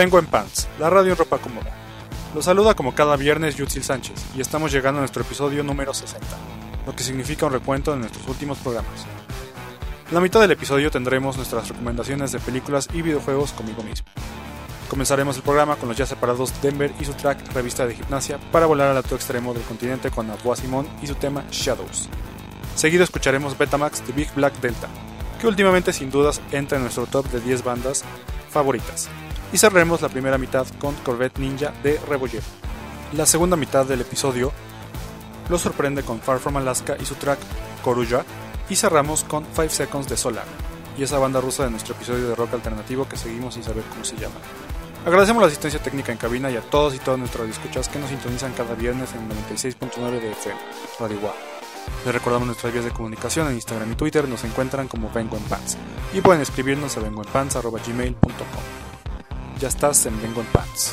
Vengo en Pants, la radio en ropa cómoda. Los saluda como cada viernes Yutzil Sánchez y estamos llegando a nuestro episodio número 60, lo que significa un recuento de nuestros últimos programas. En la mitad del episodio tendremos nuestras recomendaciones de películas y videojuegos conmigo mismo. Comenzaremos el programa con los ya separados Denver y su track Revista de Gimnasia para volar al otro extremo del continente con Aboa Simón y su tema Shadows. Seguido escucharemos Betamax de Big Black Delta, que últimamente sin dudas entra en nuestro top de 10 bandas favoritas. Y cerraremos la primera mitad con Corvette Ninja de Rebolledo. La segunda mitad del episodio lo sorprende con Far From Alaska y su track Coruja, y cerramos con 5 Seconds de Solar, y esa banda rusa de nuestro episodio de rock alternativo que seguimos sin saber cómo se llama. Agradecemos la asistencia técnica en cabina y a todos y todas nuestros escuchas que nos sintonizan cada viernes en 96.9 de FM, Radio Guau. Les recordamos nuestras vías de comunicación en Instagram y Twitter, nos encuentran como Vengo en Pants y pueden escribirnos a vengoenpants.gmail.com. Ya estás en Vengo en Pants.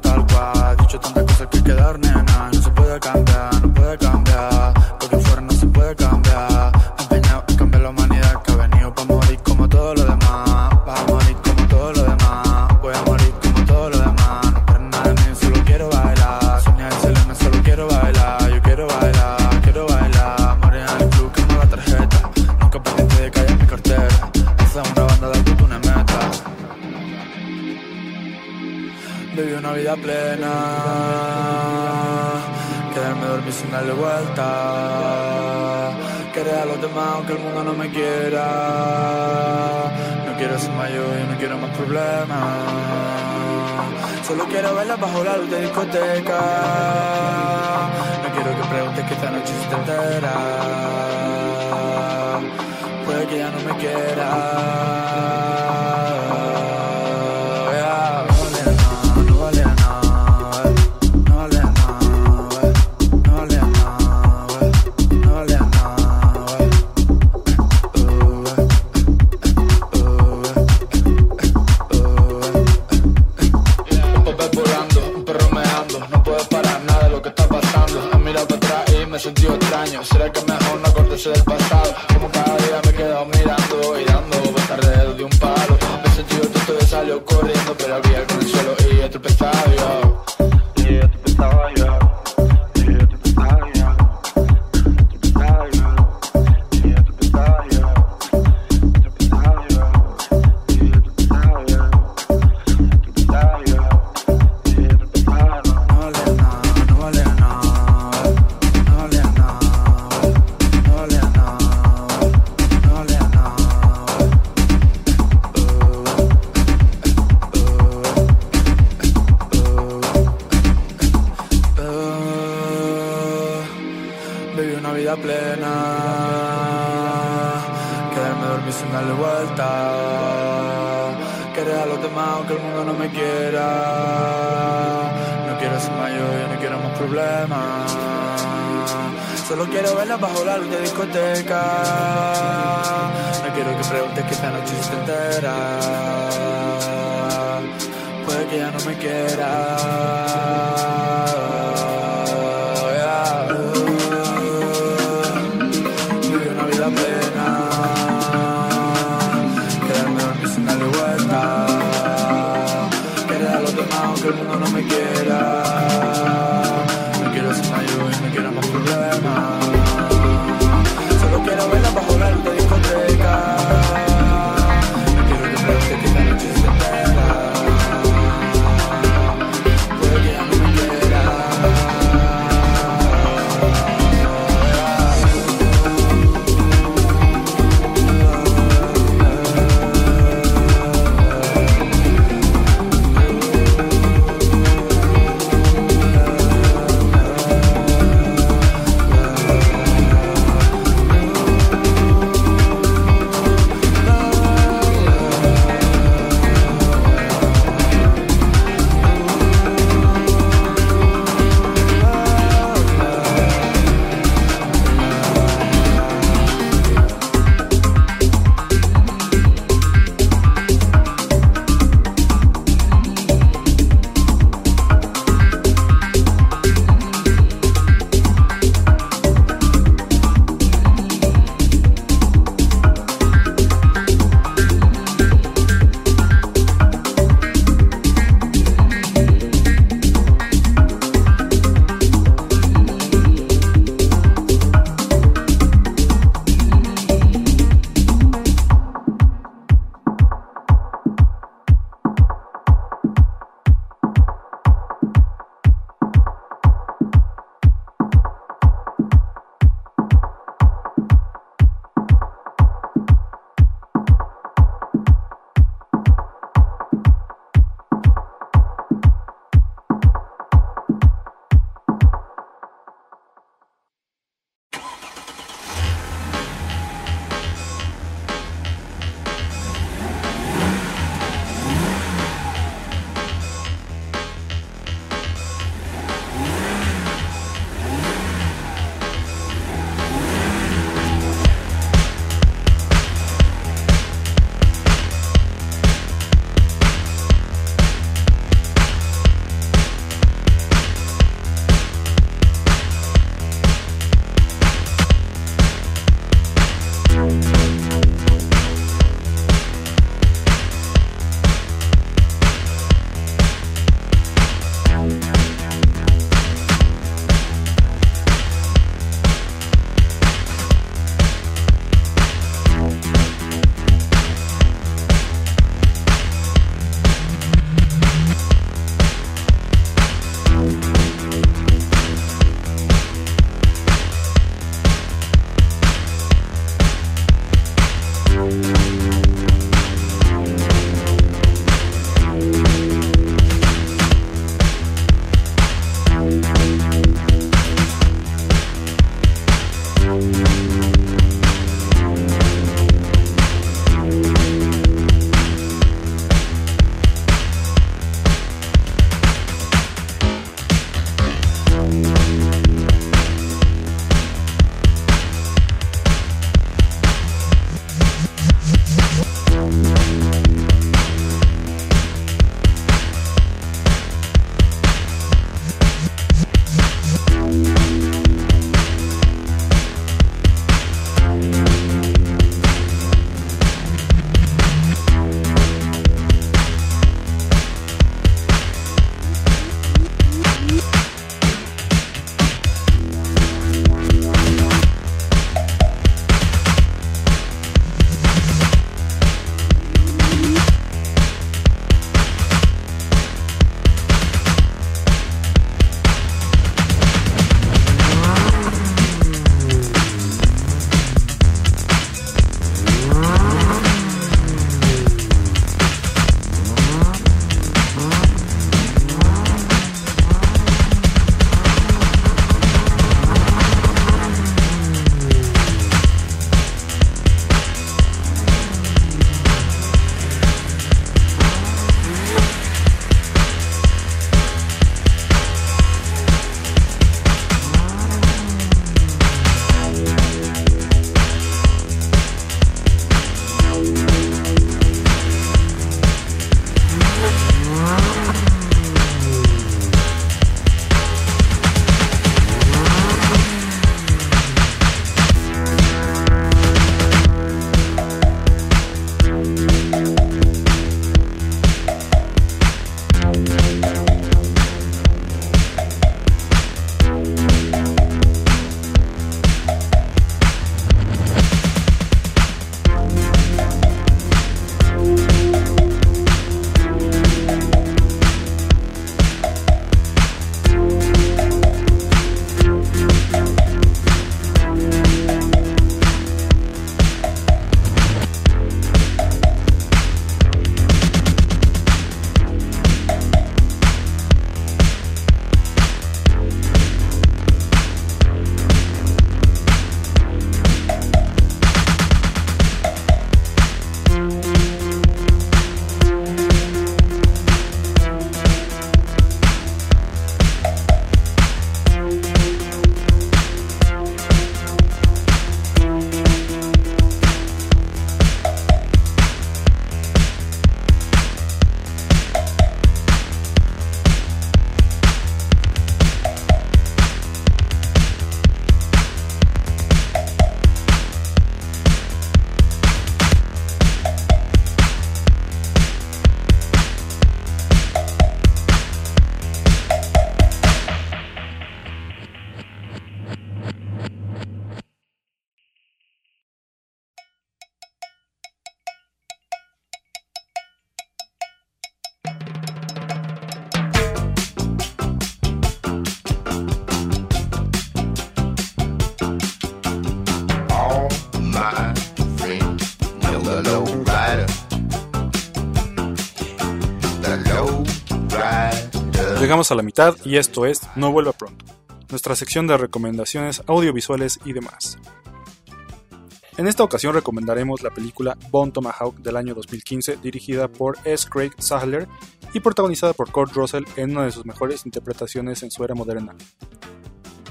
tal cual. Dicho tantas cosas que quedar, nena. bajo la luz de discoteca. No quiero que preguntes que esta noche se te. Puede que ya no me quieras. de discoteca. Llegamos a la mitad y esto es No vuelva pronto, nuestra sección de recomendaciones audiovisuales y demás. En esta ocasión recomendaremos la película Bone Tomahawk del año 2015, dirigida por S. Craig Sahler y protagonizada por Kurt Russell en una de sus mejores interpretaciones en su era moderna.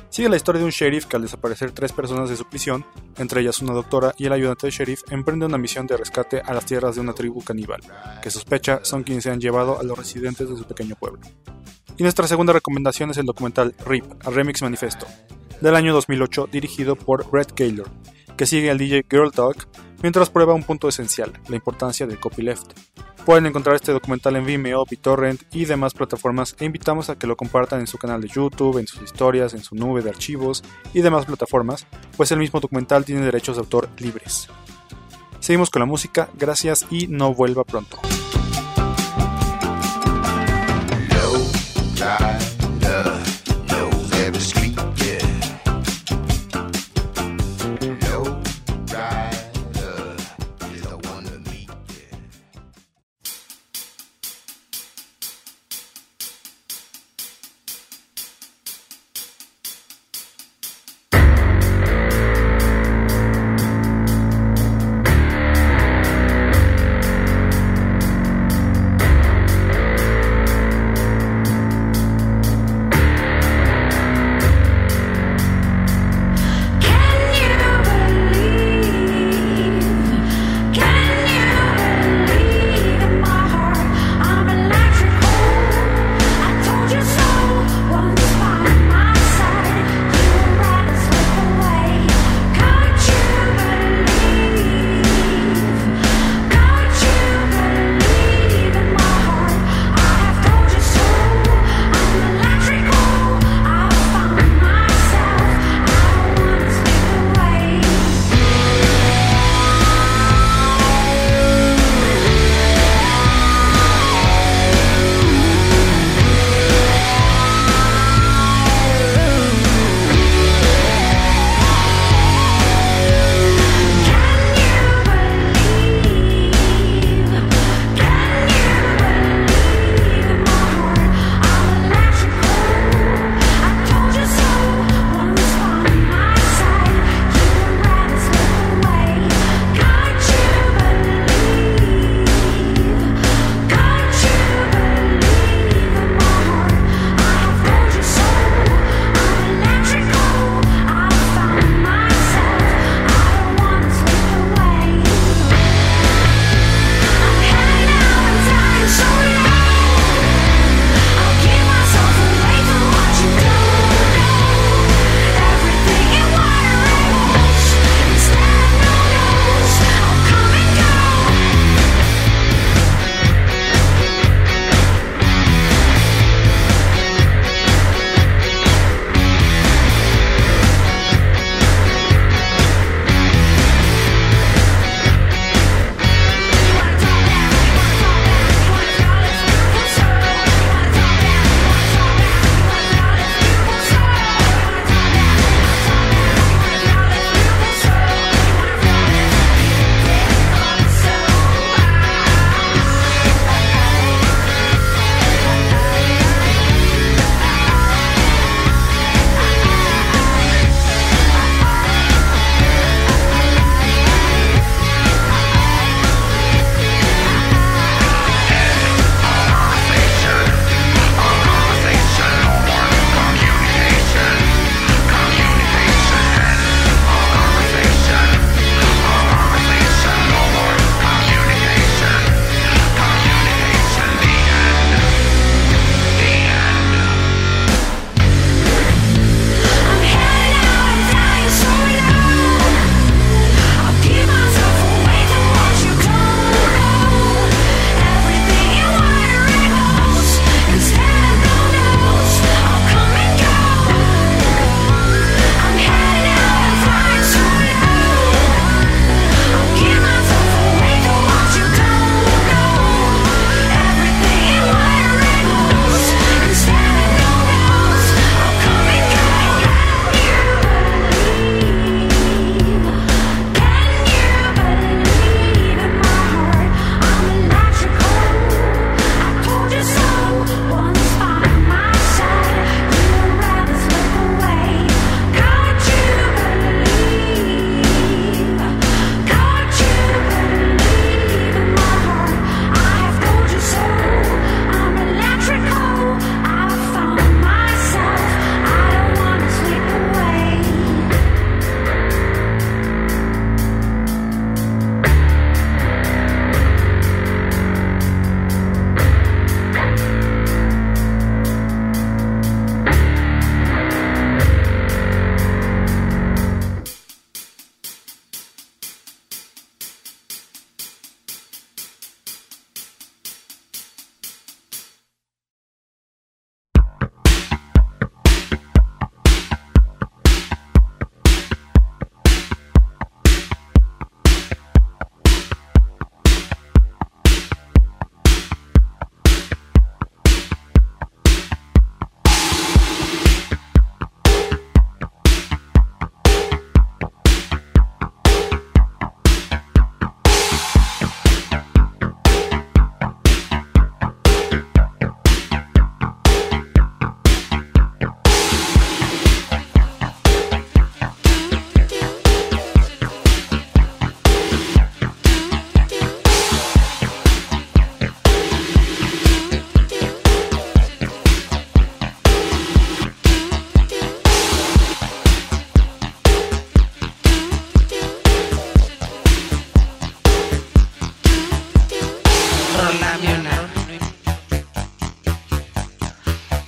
Sigue la historia de un sheriff que al desaparecer tres personas de su prisión, entre ellas una doctora y el ayudante del sheriff, emprende una misión de rescate a las tierras de una tribu caníbal, que sospecha son quienes se han llevado a los residentes de su pequeño pueblo. Y nuestra segunda recomendación es el documental RIP, a Remix Manifesto, del año 2008, dirigido por Brett Gaylor, que sigue al DJ Girl Talk mientras prueba un punto esencial, la importancia del copyleft. Pueden encontrar este documental en Vimeo, BitTorrent y demás plataformas e invitamos a que lo compartan en su canal de YouTube, en sus historias, en su nube de archivos y demás plataformas, pues el mismo documental tiene derechos de autor libres. Seguimos con la música, gracias y no vuelva pronto.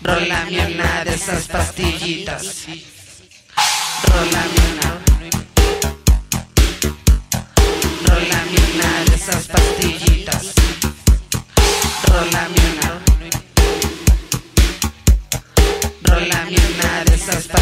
Rólame una de esas pastillitas. Rólame una. Rólame una de esas pastillitas. Rólame una. Rólame una de esas pastillitas.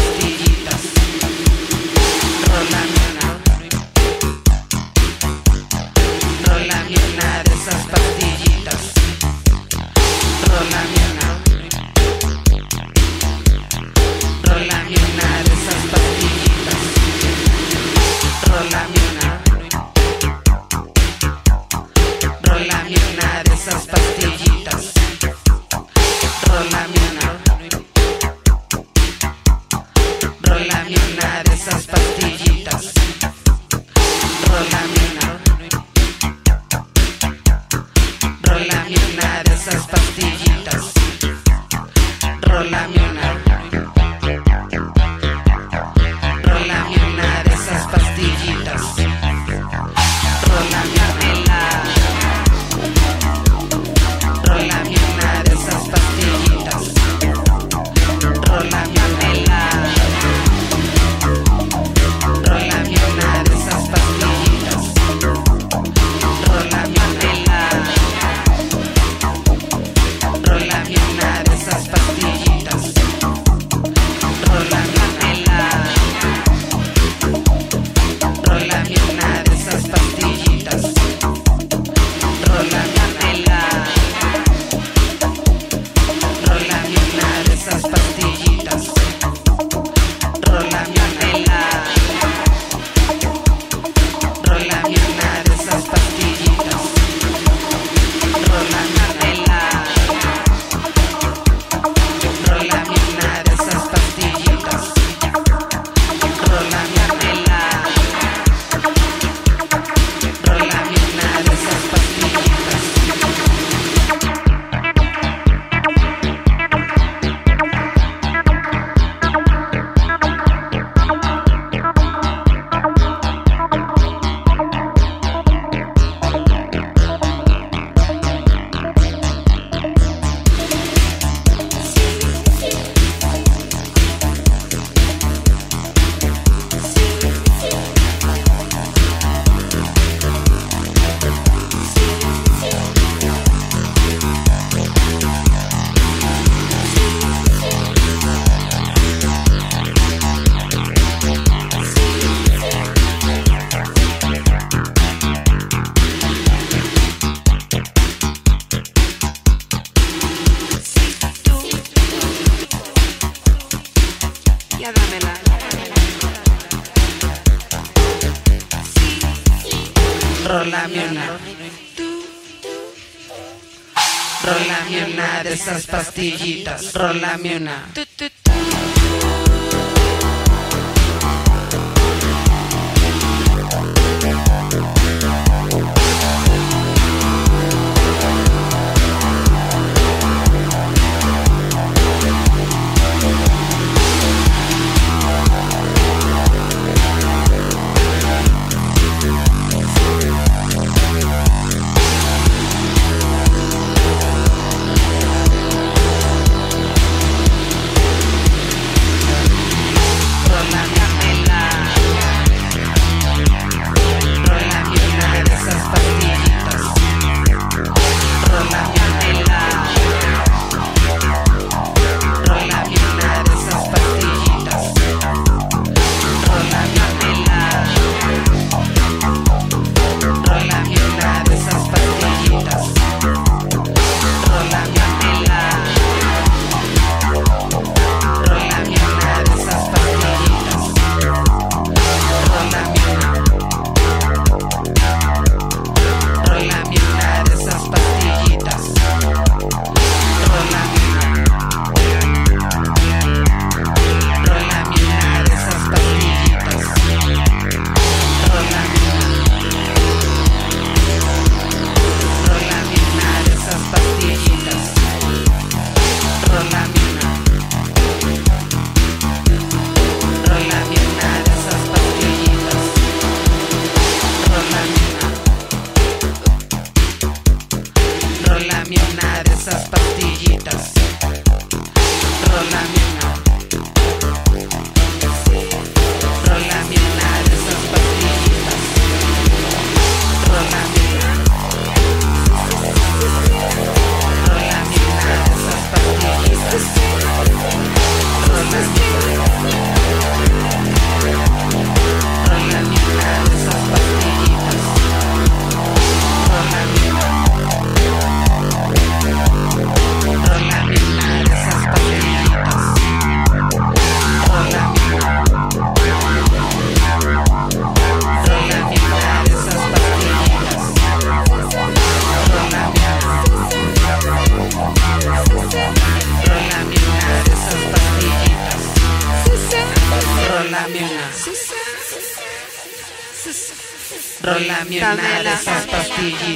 Rolamiona. Tú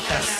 pastillitas.